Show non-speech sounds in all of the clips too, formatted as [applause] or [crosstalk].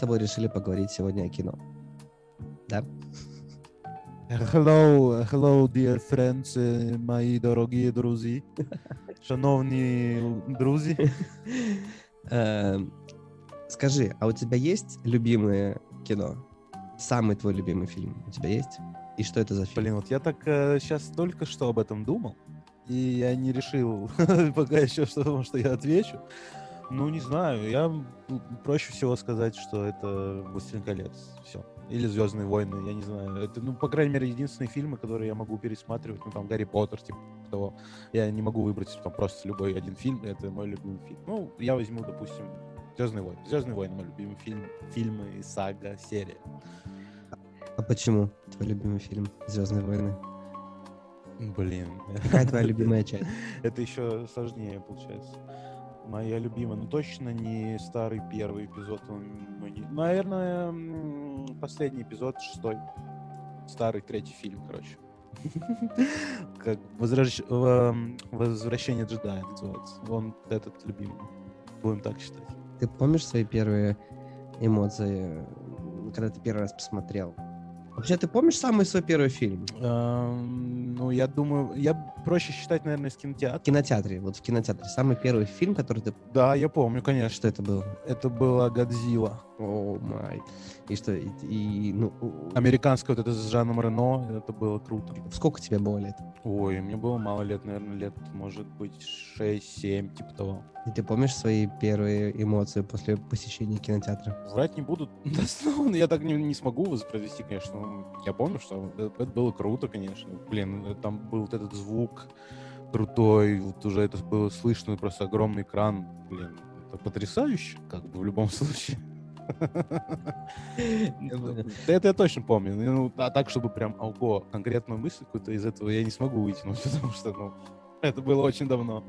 Э, мы с тобой решили поговорить сегодня о кино. Да? Hello, hello, dear friends, е, мої дорогі друзі. [laughs] Шановні друзі. [laughs] Э, Скажи, а у тебя есть любимое кино? Самый твой любимый фильм у тебя есть? И что это за фильм? Блин, вот я так сейчас только что об этом думал, и я не решил [laughs] пока еще, что, что я отвечу. Ну, не знаю, я проще всего сказать, что это «Властелин колец». Все. Или «Звездные войны», я не знаю. Это, ну, по крайней мере, единственные фильмы, которые я могу пересматривать. Ну, там, «Гарри Поттер», типа того. Я не могу выбрать там просто любой один фильм, это мой любимый фильм. Ну, я возьму, допустим, «Звездные войны». «Звездные войны» мой любимый фильм, фильмы, сага, серия. А почему твой любимый фильм «Звездные войны»? Блин. Какая твоя любимая [laughs] часть? Это еще сложнее получается. Моя любимая, ну точно не старый первый эпизод. мне- Наверное, последний эпизод, шестой. Старый третий фильм, короче. [laughs] Как возвращ- эм, Возвращение джедая называется. Он этот любимый. Будем так считать. Ты помнишь свои первые эмоции, когда ты первый раз посмотрел? Вообще, ты помнишь самый свой первый фильм? Эм, Ну, я думаю, я проще считать, наверное, В кинотеатра. кинотеатре, вот в кинотеатре. Самый первый фильм, который ты... Да, я помню, конечно. Что это был? Это была Годзилла. О май. И что, и, и, ну, Американская вот это с Жаном Рено, это было круто. сколько тебе было лет? Ой, мне было мало лет, наверное, лет, может быть, 6-7, типа того. И ты помнишь свои первые эмоции после посещения кинотеатра? Врать не буду, [laughs] дословно, я так не, не смогу воспроизвести, конечно. но Я помню, что это, это было круто, конечно. Блин, э, там был вот этот звук крутой, вот уже это было слышно, просто огромный экран. Блин, это потрясающе, как бы в любом [laughs] случае. Это я точно помню. Ну, а так, чтобы прям, ого, конкретную мысль какую-то из этого я не смогу вытянуть, [laughs] потому что, ну, это было очень давно.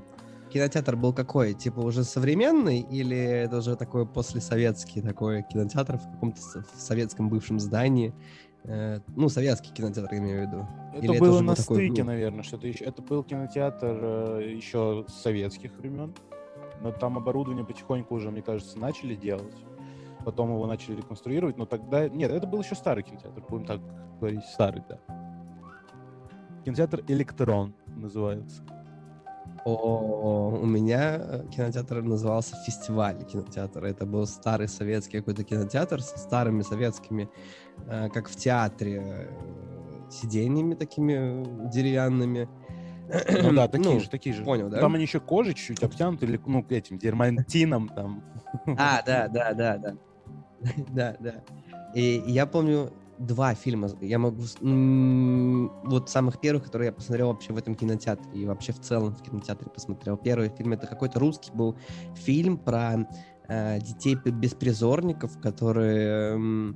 Кинотеатр был какой? Типа уже современный или это уже такой послесоветский такой кинотеатр в каком-то советском бывшем здании? Э, ну, советский кинотеатр, я имею в виду. Это Или это было уже на такой, стыке, ну- наверное, что-то еще. Это был кинотеатр э, еще советских времен. Но там оборудование потихоньку уже, мне кажется, начали делать. Потом его начали реконструировать, но тогда... Нет, это был еще старый кинотеатр, будем так говорить, старый, да. Кинотеатр «Электрон» называется. О, у меня э, кинотеатр назывался фестиваль кинотеатра. Это был старый советский какой-то кинотеатр со старыми советскими, э, как в театре, э, сиденьями такими деревянными. Ну да, такие Ну, же, такие же. понял, да? Там они еще кожей чуть-чуть обтянуты, или, ну, этим, дермантином там. А, да, [laughs] да, да, да. [laughs] Да, да. И я помню два фильма. Я могу... Вот самых первых, которые я посмотрел вообще в этом кинотеатре. И вообще в целом в кинотеатре посмотрел. Первый фильм это какой-то русский был фильм про э, детей беспризорников, которые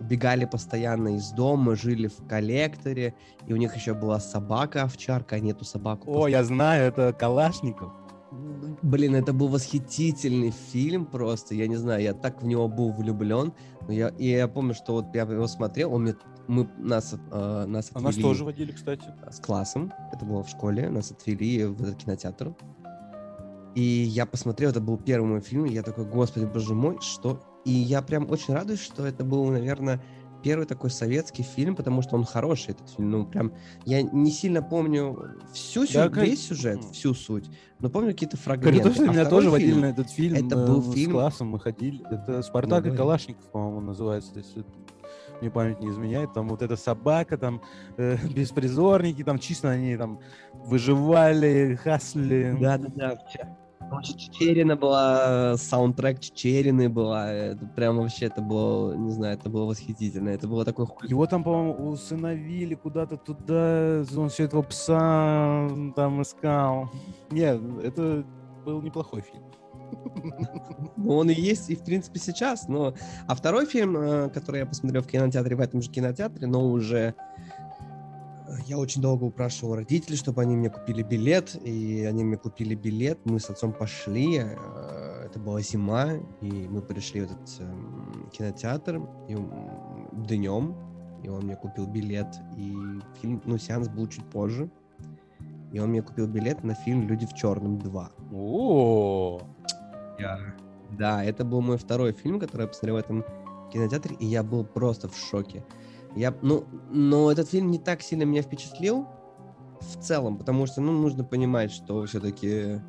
убегали постоянно из дома, жили в коллекторе, и у них еще была собака-овчарка, они эту собаку О, я знаю, это Калашников. Блин, это был восхитительный фильм просто. Я не знаю, я так в него был влюблен. Но я, и я помню, что вот я его смотрел, он мне, мы, нас, э, нас А нас отвели тоже водили, кстати. с классом. Это было в школе. Нас отвели в этот кинотеатр. И я посмотрел, это был первый мой фильм, и я такой, господи, боже мой, что... И я прям очень радуюсь, что это был, наверное, первый такой советский фильм, потому что он хороший, этот фильм. Ну, прям, я не сильно помню всю сю- Я как- весь сюжет, М. всю суть, но помню какие-то фрагменты. то, что А меня тоже водили фильм- на этот фильм. это э, был с фильм- классом мы ходили. Это Спартак Ну, и да. Калашников, по-моему, называется. если мне память не изменяет. Там вот эта собака, там э, [laughs] беспризорники, там чисто они там выживали, хасли. Да-да-да. Чечерина была, саундтрек Чечерины была. Это прям вообще, это было, не знаю, это было восхитительно. Это было такое... Его там, по-моему, усыновили куда-то туда, он все этого пса там искал. Нет, это был неплохой фильм. Ну, Он и есть, и в принципе сейчас. Но... А второй фильм, э, который я посмотрел в кинотеатре, в этом же кинотеатре, но уже... Я очень долго упрашивал родителей, чтобы они мне купили билет, и они мне купили билет. Мы с отцом пошли, э, это была зима, и мы пришли в этот эм, кинотеатр и, днем, и он мне купил билет, и фильм, ну, сеанс был чуть позже, и он мне купил билет на фильм «Люди в черном 2». О, Я, Да, это был мой второй фильм, который я посмотрел в этом кинотеатре, и я был просто в шоке. Я, ну, но этот фильм не так сильно меня впечатлил в целом, потому что, ну, нужно понимать, что все-таки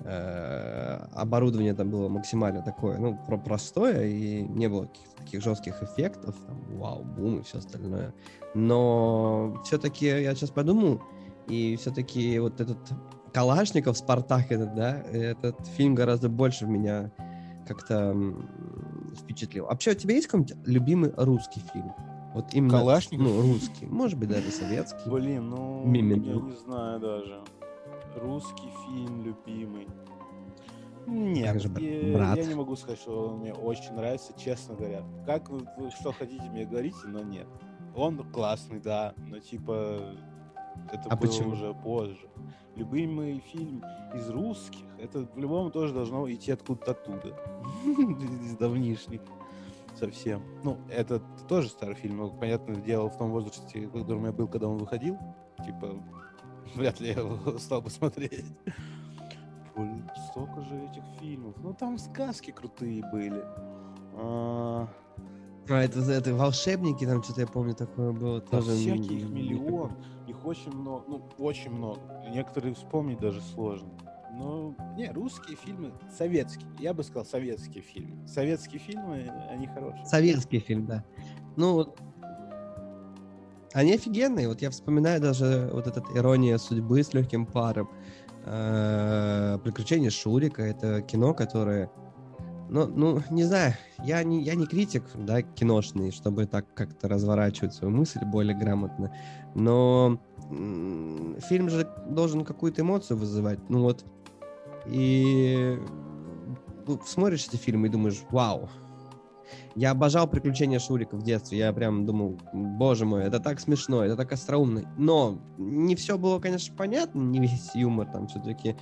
э, оборудование там было максимально такое, ну, про простое, и не было каких-то таких жестких эффектов, там, вау, бум и все остальное. Но все-таки я сейчас подумал, и все-таки вот этот Калашников, Спартак этот, да, этот фильм гораздо больше меня как-то впечатлил. Вообще, у тебя есть какой-нибудь любимый русский фильм? Вот именно, Калашников? ну, русский, может быть, даже советский. Блин, ну, Мимин. я не знаю даже. Русский фильм любимый. Нет, же, я, брат? я не могу сказать, что он мне очень нравится, честно говоря. Как вы, вы что хотите мне говорите, но нет. Он классный, да, но типа это А было почему? уже позже. Любимый фильм из русских, это в-любому тоже должно идти откуда-то оттуда. [laughs] Из давнишних совсем. Ну, это тоже старый фильм, но, понятное дело, в том возрасте, в котором я был, когда он выходил, типа, [laughs] вряд ли я его [laughs] стал бы смотреть. Блин, столько же этих фильмов. Ну, там сказки крутые были. А, А, это, это волшебники, там что-то я помню такое было да тоже. всяких миллион. Их очень много, ну, очень много. Некоторые вспомнить даже сложно. Но, не, русские фильмы, советские. Я бы сказал, советские фильмы. Советские фильмы, они хорошие. Советский фильм, да. Ну, они офигенные. Вот я вспоминаю даже вот этот «Ирония судьбы» с легким паром. «Приключения Шурика» — это кино, которое... Ну, ну, не знаю, я не, я не критик, да, киношный, чтобы так как-то разворачивать свою мысль более грамотно. Но фильм же должен какую-то эмоцию вызывать. Ну вот, и ну, смотришь эти фильмы и думаешь, вау, я обожал приключения Шурика в детстве. Я прям думал, боже мой, это так смешно, это так остроумно. Но не все было, конечно, понятно, не весь юмор там все-таки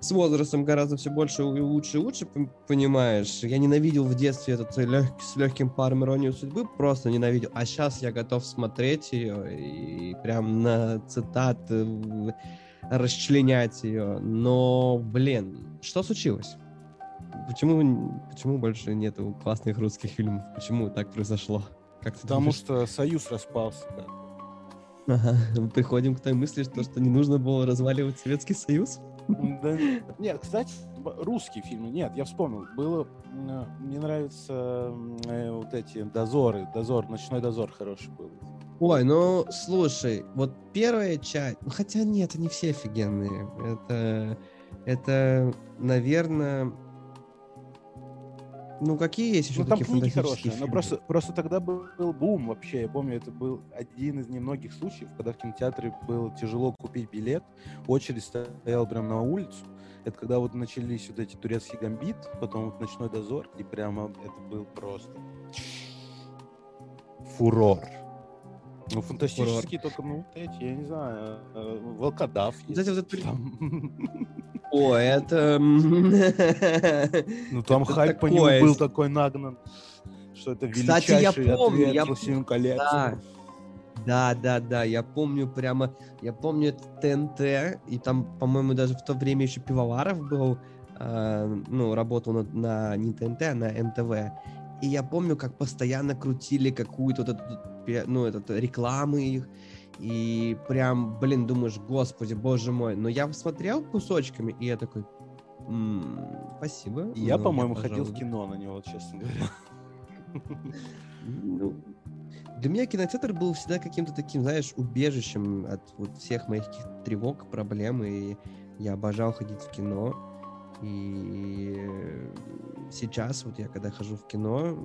с возрастом гораздо все больше и лучше и лучше понимаешь. Я ненавидел в детстве этот лег- с легким паром иронию судьбы, просто ненавидел. А сейчас я готов смотреть ее и прям на цитаты в- расчленять ее. Но, блин, что случилось? Почему, почему больше нету классных русских фильмов? Почему так произошло? Как ты Потому думаешь? что союз распался. да. Ага, мы приходим к той мысли, что, что не нужно было разваливать Советский Союз. Да, нет, кстати, русские фильмы, нет, я вспомнил, было, м, мне нравятся э, вот эти дозоры, дозор, ночной дозор хороший был. Ой, ну слушай, вот первая часть, ну хотя нет, они все офигенные. Это, это, наверное, ну какие есть еще Ну там такие книги фантастические хорошие, но фильмы? просто, просто тогда был, был бум вообще, я помню, это был один из немногих случаев, когда в кинотеатре было тяжело купить билет, очередь стояла прям на улицу, это когда вот начались вот эти турецкий гамбит, потом вот ночной дозор, и прямо это был просто фурор. Ну, фантастические только, ну, эти, я не знаю, э, волкодав эти вот Там. О, это... [laughs] Ну, там Это хайп по нему был такой нагнан, что это Кстати, я величайший помню, ответ я «Властелин колец». Да. Да, да, да, я помню прямо, я помню это ТНТ, и там, по-моему, даже в то время еще Пивоваров был, э, ну, работал на, на не ТНТ, а на НТВ. И я помню, как постоянно крутили какую-то вот эту, ну, этот, рекламы их, и прям, блин, думаешь, господи, боже мой. Но я смотрел кусочками, и я такой, «М, спасибо. Я, ну, по-моему, ходил в пожалуй». кино на него, честно говоря. Ну, для меня кинотеатр был всегда каким-то таким, знаешь, убежищем от вот всех моих тревог, проблем, и я обожал ходить в кино. И сейчас, вот я когда хожу в кино,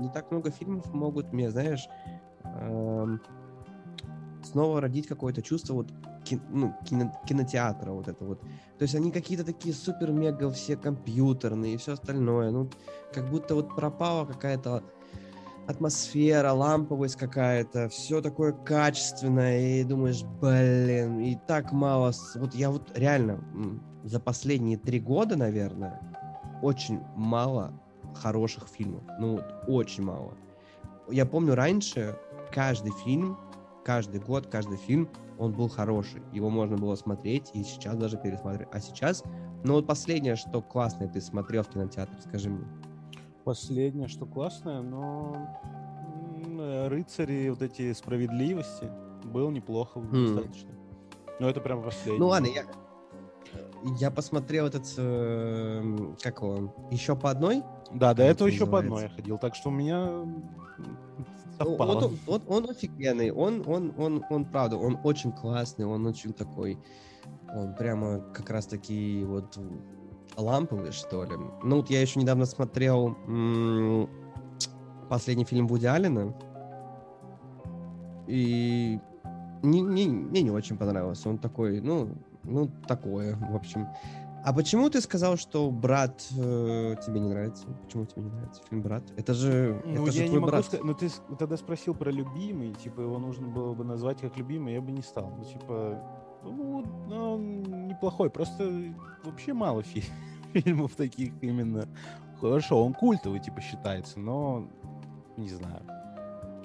не так много фильмов могут мне, знаешь, эм, снова родить какое-то чувство вот ну, кино- кинотеатра вот это вот. То есть они какие-то такие супер-мега все компьютерные и все остальное. Ну, как будто вот пропала какая-то атмосфера, ламповость какая-то, все такое качественное, и думаешь, блин, и так мало. Вот я вот реально за последние три года, наверное, очень мало хороших фильмов. Ну, вот очень мало. Я помню раньше каждый фильм, каждый год, каждый фильм, он был хороший. Его можно было смотреть и сейчас даже пересматривать. А сейчас Ну вот последнее, что классное ты смотрел в кинотеатре, скажи мне. Последнее, что классное, но э, рыцари вот эти справедливости было неплохо Хм. достаточно. Но это прям последнее. Ну ладно, я, я посмотрел этот, э, как его, еще по одной. Да, до этого это еще по одной я называется? ходил, так что у меня Ну, совпало. Вот, он- вот он офигенный, он, он, он, он, правда, он очень классный, он очень такой, он прямо как раз таки вот ламповый, что ли. Ну, вот я еще недавно смотрел м, последний фильм Вуди Аллена, и не, не- мне не очень понравился. Он такой, ну, ну, такое, в общем. А почему ты сказал, что брат э, тебе не нравится? Почему тебе не нравится фильм Брат? Это же, Ну, это же я не твой могу брат. сказать. Ну, ты с- тогда спросил про любимый, типа, его нужно было бы назвать как любимый, я бы не стал. Ну, типа, ну, ну, он неплохой, просто вообще мало фи- [laughs] фильмов таких именно. Хорошо, он культовый, типа, считается, но не знаю.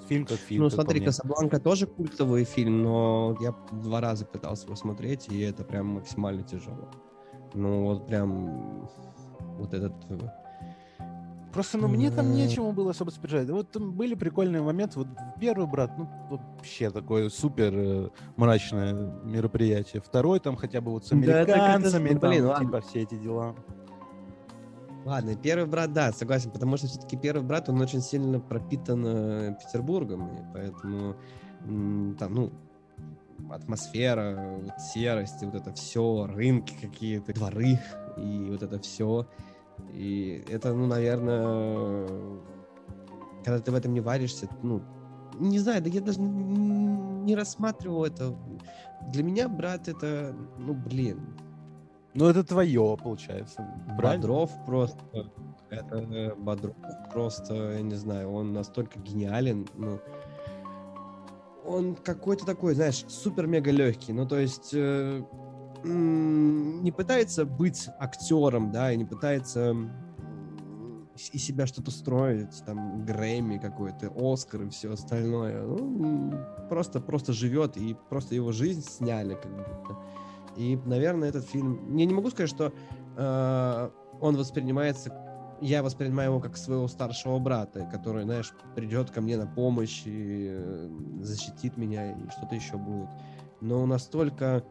Фильм как фильм. Ну, как смотри. Касабланка тоже культовый фильм, но я два раза пытался его смотреть, и это прям максимально тяжело. Ну, вот прям вот этот... э, Просто, ну, мне там М. нечему было особо сопереживать. Вот там были прикольные моменты. Вот первый брат, ну, вообще такое супер э, мрачное мероприятие. Второй там хотя бы вот с Да, это это- американцами, блин, там, ладно. типа, все эти дела. Ладно, первый брат, да, согласен, потому что все-таки первый брат, он очень сильно пропитан э, Петербургом, и поэтому там, ну, атмосфера, вот серость, вот это все, рынки какие-то, дворы, и вот это все. И это, ну, наверное, когда ты в этом не варишься, ну, не знаю, да я даже не рассматривал это. Для меня брат это, ну, блин, Ну, это твое, получается. правильно? Бодров просто, это э, Бодров просто, я не знаю, он настолько гениален, ну, он какой-то такой, знаешь, супер-мега легкий, ну, то есть э, не пытается быть актером, да, и не пытается из себя что-то строить, там, Грэмми какой-то, Оскар и все остальное, ну, просто, просто живет, и просто его жизнь сняли, как будто. И, наверное, этот фильм... Я не могу сказать, что э, он воспринимается... Я воспринимаю его как своего старшего брата, который, знаешь, придет ко мне на помощь и э, защитит меня, и что-то еще будет. Но настолько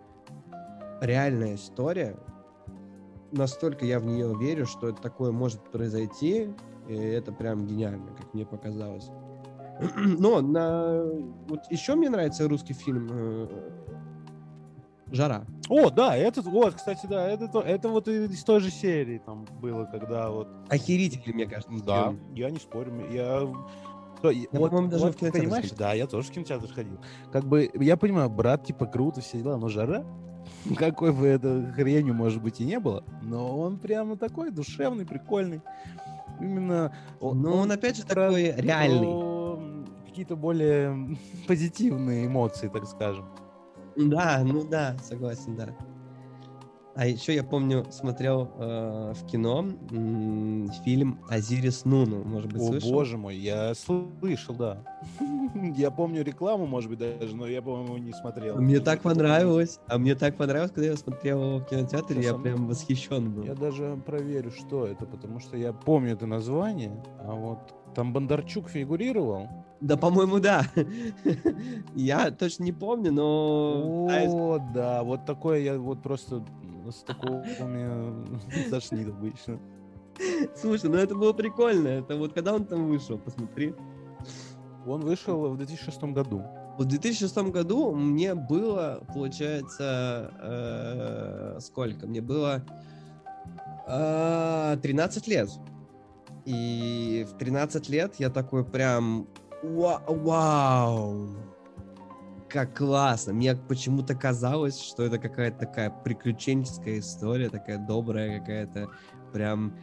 реальная история, настолько я в нее верю, что это такое может произойти, и это прям гениально, как мне показалось. [clears throat] Но на... вот еще мне нравится русский фильм э, «Жара». О, да, этот, вот, кстати, да, это, то- это вот из той же серии там было, когда вот... Охерительный, мне кажется. Да, фильм. я не спорю, я... то- и- Я, вот- по-моему, даже вот в кинотеатр Понимаешь, смотрел. да, я тоже в кинотеатр ходил. Как бы, я понимаю, брат, типа, круто, все дела, но жара, [laughs] какой бы это хренью, может быть, и не было, но он прямо такой душевный, прикольный. Именно... он- Но он, опять же, про- такой реальный. Какие-то более [laughs] позитивные эмоции, так скажем. Да, ну да, согласен, да. А еще я помню, смотрел э, в кино м, фильм Азирис Нуну, может быть, О, слышал? боже мой, я слышал, да. [laughs] Я помню рекламу, может быть, даже, но я, по-моему, не смотрел. Мне так понравилось, а мне так понравилось, когда я смотрел его в кинотеатре, я прям восхищен был. Я даже проверю, что это, потому что я помню это название, а вот там Бондарчук фигурировал. Да, по-моему, да. [laughs] Я точно не помню, но... О, да, вот такое я вот просто с такого меня тошнит [laughs] обычно. Слушай, ну это было прикольно. Это вот когда он там вышел, посмотри. Он вышел в 2006 году. В 2006 году мне было, получается, э, сколько? Мне было э, 13 лет. И в 13 лет я такой прям «Ва- вау, как классно. Мне почему-то казалось, что это какая-то такая приключенческая история, такая добрая какая-то прям...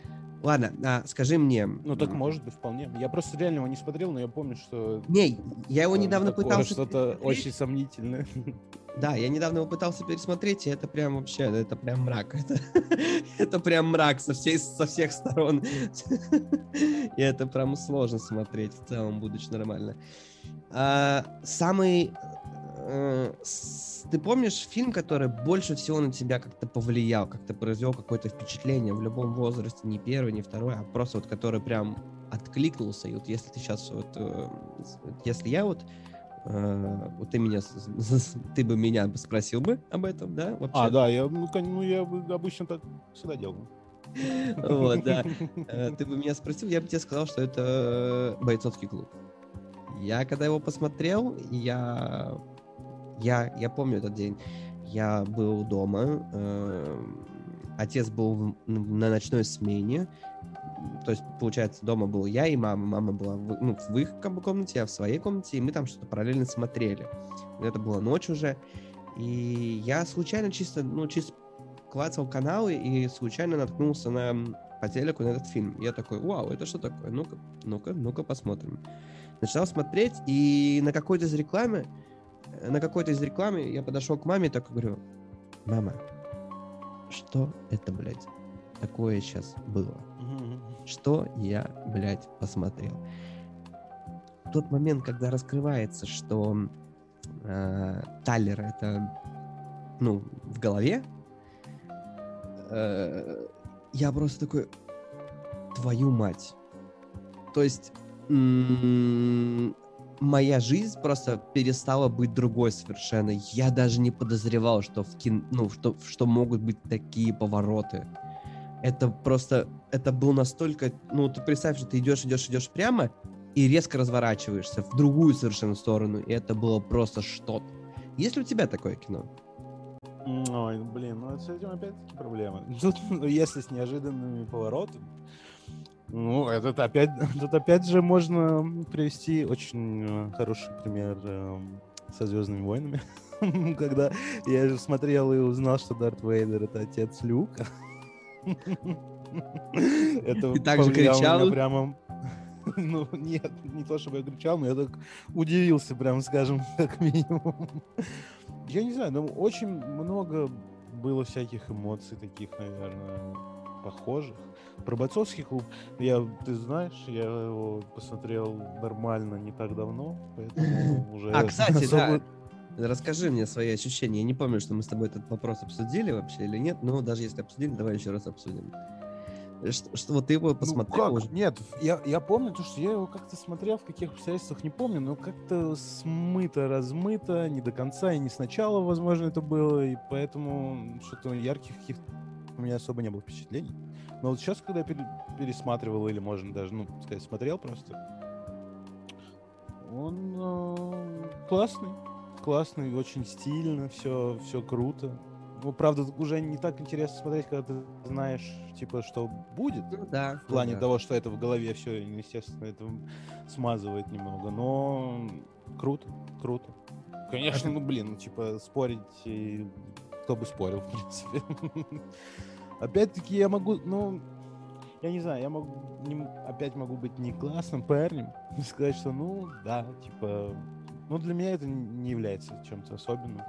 Ладно, а скажи мне... Ну так может быть вполне. Я просто реально его не смотрел, но я помню, что Не, я его недавно такое пытался... что-то очень сомнительное. [laughs] Да, я недавно его пытался пересмотреть, и это прям вообще, это прям мрак. [laughs] Это, это прям мрак со, всей, со всех сторон. [laughs] И это прям сложно смотреть в целом, будучи нормально. А, самый э, с- ты помнишь фильм, который больше всего на тебя как-то повлиял, как-то произвел какое-то впечатление в любом возрасте, не первый, не второй, а просто вот который прям откликнулся. И вот если ты сейчас вот, э, если я вот, э, вот ты меня, ты бы меня спросил бы об этом, да? Вообще? А, да, я, ну, ну, я бы обычно так всегда делаю. Вот, да. [laughs] Э, Ты бы меня спросил, я бы тебе сказал, что это бойцовский клуб. Я когда его посмотрел, я, я, я помню этот день. Я был дома, э, отец был на ночной смене, то есть, получается, дома был я и мама. Мама была в, ну, в их комнате, я в своей комнате, и мы там что-то параллельно смотрели. Это была ночь уже, и я случайно чисто, ну, чисто клацал каналы и случайно наткнулся на по телеку на этот фильм. Я такой, вау, это что такое? Ну-ка, ну-ка, ну-ка посмотрим. Начал смотреть, и на какой-то из рекламы, на какой-то из рекламы я подошел к маме и такой говорю, мама, что это, блядь, такое сейчас было? Что я, блядь, посмотрел? В тот момент, когда раскрывается, что э, Талер это, ну, в голове, э, я просто такой, твою мать. То есть м, моя жизнь просто перестала быть другой совершенно. Я даже не подозревал, что в кин... ну, что, что могут быть такие повороты. Это просто, это был настолько, ну, ты представь, что ты идешь, идешь, идешь прямо и резко разворачиваешься в другую совершенно сторону, и это было просто что-то. Есть ли у тебя такое кино? Ой, блин, ну с этим опять-таки проблемы. Тут, [laughs] ну, если с неожиданными поворотами, ну, этот опять, [laughs] тут опять же можно привести очень э, хороший пример э, со Звездными войнами. [laughs] Когда я смотрел и узнал, что Дарт Вейдер это отец Люка. [laughs] Это Ты так же повлияло на меня кричал? Прямо... Ну, нет, не то чтобы я кричал, но я так удивился, прям скажем, как минимум. Я не знаю, но очень много было всяких эмоций таких, наверное, похожих. Про бойцовский клуб, я, ты знаешь, я его посмотрел нормально не так давно, поэтому [laughs] уже... А, кстати, особо- да. Расскажи мне свои ощущения. Я не помню, что мы с тобой этот вопрос обсудили вообще или нет, но даже если обсудили, давай еще раз обсудим. Что, что вот ты его Ну посмотрел как? уже? Нет, я, я помню, то, что я его как-то смотрел, в каких обстоятельствах, не помню, но как-то смыто, размыто, не до конца, и не сначала, возможно, это было, и поэтому что-то ярких каких у меня особо не было впечатлений. Но вот сейчас, когда я пере- пересматривал, или, можно даже, ну, сказать, смотрел просто, он э, классный, классный, очень стильно, все, все круто. Ну, правда, уже не так интересно смотреть, когда ты знаешь, типа, что будет. Ну да. В плане да. того, что это в голове все, естественно, это смазывает немного. Но круто, круто. Конечно, ну блин, ну, типа спорить, и кто бы спорил, в принципе. [laughs] Опять-таки я могу, ну, я не знаю, я могу, не- опять могу быть не классным парнем и сказать, что, ну, да, типа, ну, для меня это не является чем-то особенным.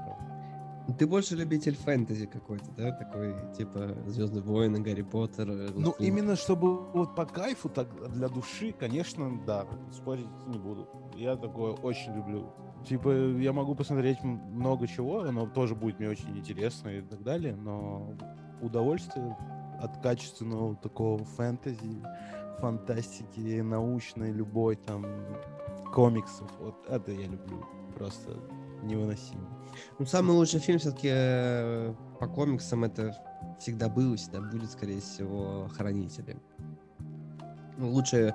Ты больше любитель фэнтези какой-то, да? Такой, типа, Звездные войны, Гарри Поттер. Ну, Властелин именно чтобы вот по кайфу, так для души, конечно, да, спорить не буду. Я такое очень люблю. Типа, я могу посмотреть много чего, оно тоже будет мне очень интересно и так далее, но удовольствие от качественного такого фэнтези, фантастики, научной, любой там комиксов, вот это я люблю. Просто невыносимо. Ну, самый лучший фильм все-таки по комиксам это всегда был и всегда будет, скорее всего, Хранители. Ну, лучше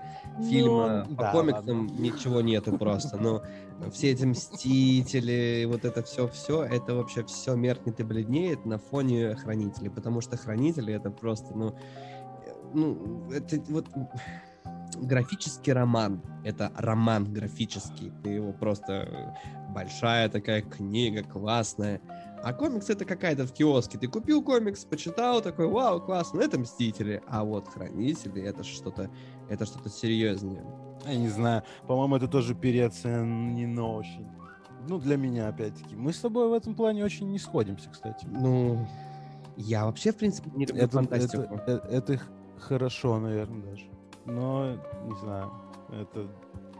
фильма Ну, по да, комиксам ладно. ничего нету просто. Но все эти мстители, вот это все-все, это вообще все меркнет и бледнеет на фоне Хранителей. Потому что Хранители это просто, ну, э, ну, это вот графический роман. Это роман графический. Ты его просто э, большая такая книга, классная. А комикс это какая-то в киоске. Ты купил комикс, почитал, такой, вау, классно, это Мстители. А вот Хранители это что-то, это что-то серьезнее. Я не знаю, по-моему, это тоже переоценено очень. Ну, для меня, опять-таки. Мы с тобой в этом плане очень не сходимся, кстати. Ну, я вообще, в принципе, не люблю Это, фантастику. это, э- это х- хорошо, наверное, даже. Но, не знаю, это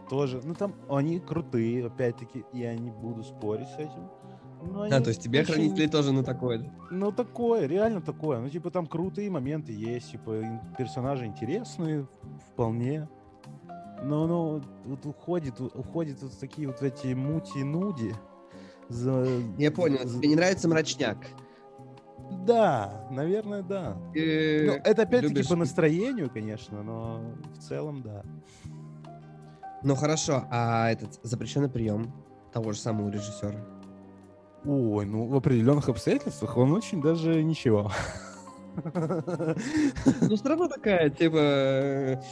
тоже, ну там они крутые, опять-таки, я не буду спорить с этим. А, они то есть тебе очень- хранители тоже на такое. да? Ну, такое, реально такое. Ну, типа, там крутые моменты есть, типа, персонажи интересные, вполне. Но, ну, вот уходит, уходит вот такие вот эти мути-нуди. За... Я понял, за- тебе не нравится мрачняк. Да, наверное, да. Ты Ну, это опять-таки любишь- по настроению, конечно, но в целом, да. Ну хорошо, а этот запрещенный прием того же самого режиссера. Ой, ну, в определенных обстоятельствах он очень даже ничего. Ну, все равно такая, типа...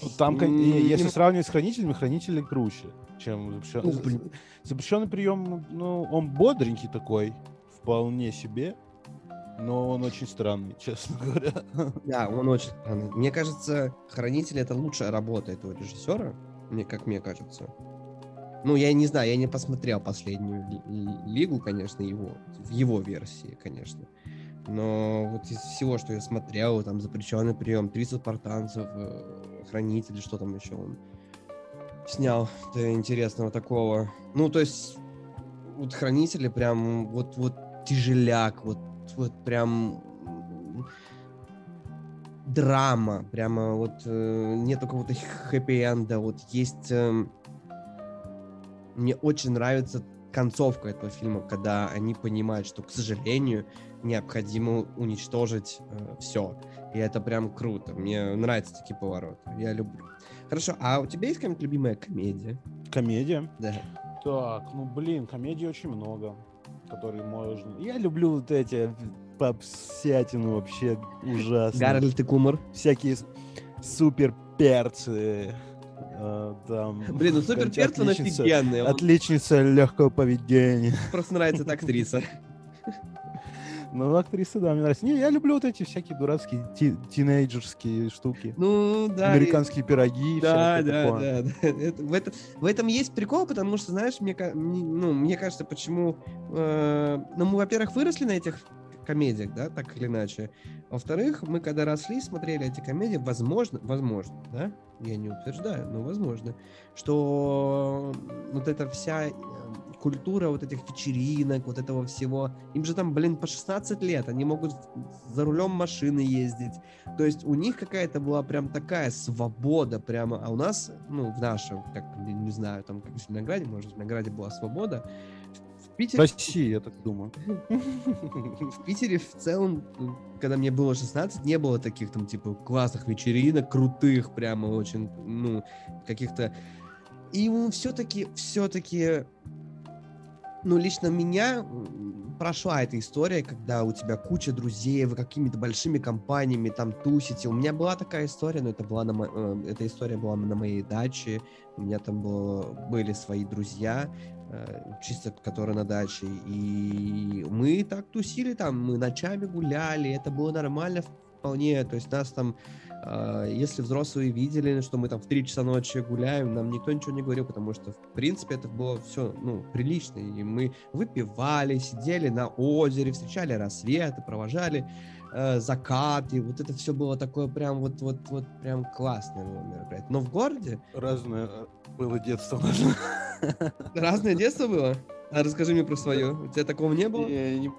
Ну, там, если сравнивать с хранителями, хранители круче, чем запрещенный. Ну. Запрещенный прием, ну, он бодренький такой, вполне себе, но он очень странный, [laughs] честно говоря. Да, он очень странный. Мне кажется, «Хранители» — это лучшая работа этого режиссера, мне, как мне кажется. Ну, я не знаю, я не посмотрел последнюю ли- ли- лигу, конечно, его, в его версии, конечно. Но вот из всего, что я смотрел, там «Запрещенный прием», «30 спартанцев», э, «Хранители», что там еще он снял да, интересного такого. Ну, то есть, вот «Хранители» прям вот, вот тяжеляк, вот, вот прям драма, прямо вот э, нет какого-то хэппи-энда, вот есть... эм, мне очень нравится концовка этого фильма, когда они понимают, что, к сожалению, необходимо уничтожить все. И это прям круто. Мне нравятся такие повороты. Я люблю. Хорошо, а у тебя есть какая-нибудь любимая комедия? Комедия. Да. Так, ну, блин, комедий очень много, которые можно... Я люблю вот эти попсятину вообще ужасно. Гарольд и Кумар. Всякие супер перцы. Э, там, Блин, ну [laughs] супер перц, он офигенный. Отличница легкого поведения. [laughs] просто нравится эта актриса. [laughs] Ну, актриса, да, мне нравится. Не, я люблю вот эти всякие дурацкие ти- тинейджерские штуки. Ну, да. и- Американские пироги. Да, да, такое. да, да. Это- в, этом, в этом есть прикол, потому что, знаешь, мне- ну, мне кажется, почему... э, ну, мы, во-первых, выросли на этих комедиях, да, так или иначе. Во-вторых, мы когда росли, смотрели эти комедии, возможно, возможно, да, я не утверждаю, но возможно, что вот эта вся э, культура вот этих вечеринок, вот этого всего, им же там, блин, по 16 лет, они могут за рулем машины ездить, то есть у них какая-то была прям такая свобода прямо, а у нас, ну, в нашем, как, не, знаю, там, как в Зеленограде, может, в Зеленограде была свобода, Питере, России, я так думаю. в Питере в целом, когда мне было 16, не было таких там, типа, классных вечеринок, крутых, прямо очень, ну, каких-то... И все-таки, все-таки, ну, лично меня прошла эта история, когда у тебя куча друзей, вы какими-то большими компаниями там тусите. У меня была такая история, но это была на мо- э, эта история была на моей даче. У меня там было, были свои друзья, чисто которые на даче. И мы так тусили там, мы ночами гуляли, это было нормально вполне. То есть нас там, э, если взрослые видели, что мы там в 3 часа ночи гуляем, нам никто ничего не говорил, потому что, в принципе, это было все, ну, прилично. И мы выпивали, сидели на озере, встречали рассветы, провожали э, закаты. Вот это все было такое прям вот, вот, вот прям классное было мероприятие. Но в городе Разное э, было детство. разное детство было. А расскажи мне про свое. У тебя такого не было? Я не,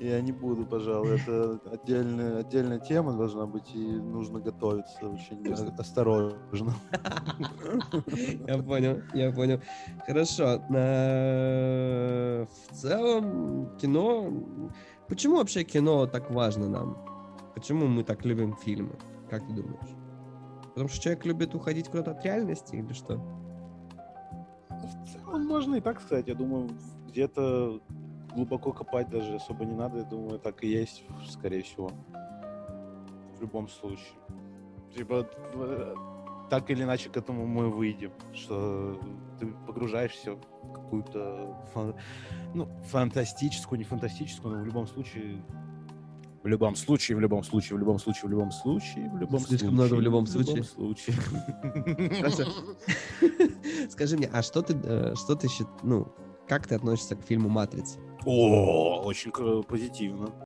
я не буду, пожалуй. Это отдельная, отдельная тема должна быть, и нужно готовиться очень осторожно. [laughs] Я понял, я понял. Хорошо. э, В целом, кино... Почему вообще кино так важно нам? Почему мы так любим фильмы? Как ты думаешь? Потому что человек любит уходить куда-то от реальности или что? В целом можно и так сказать. Я думаю, где-то глубоко копать даже особо не надо. Я думаю, так и есть, скорее всего. В любом случае. Типа, э, так или иначе к этому мы выйдем, что ты погружаешься в какую-то фан- ну, фантастическую, не фантастическую, но в любом случае в любом случае, в любом случае, в любом случае, в любом случае, в любом Слишком случае. много в любом в случае. случае. [laughs] Скажи мне, а что ты, э, что ты считаешь, ну, как ты относишься к фильму «Матрица»? О, очень позитивно.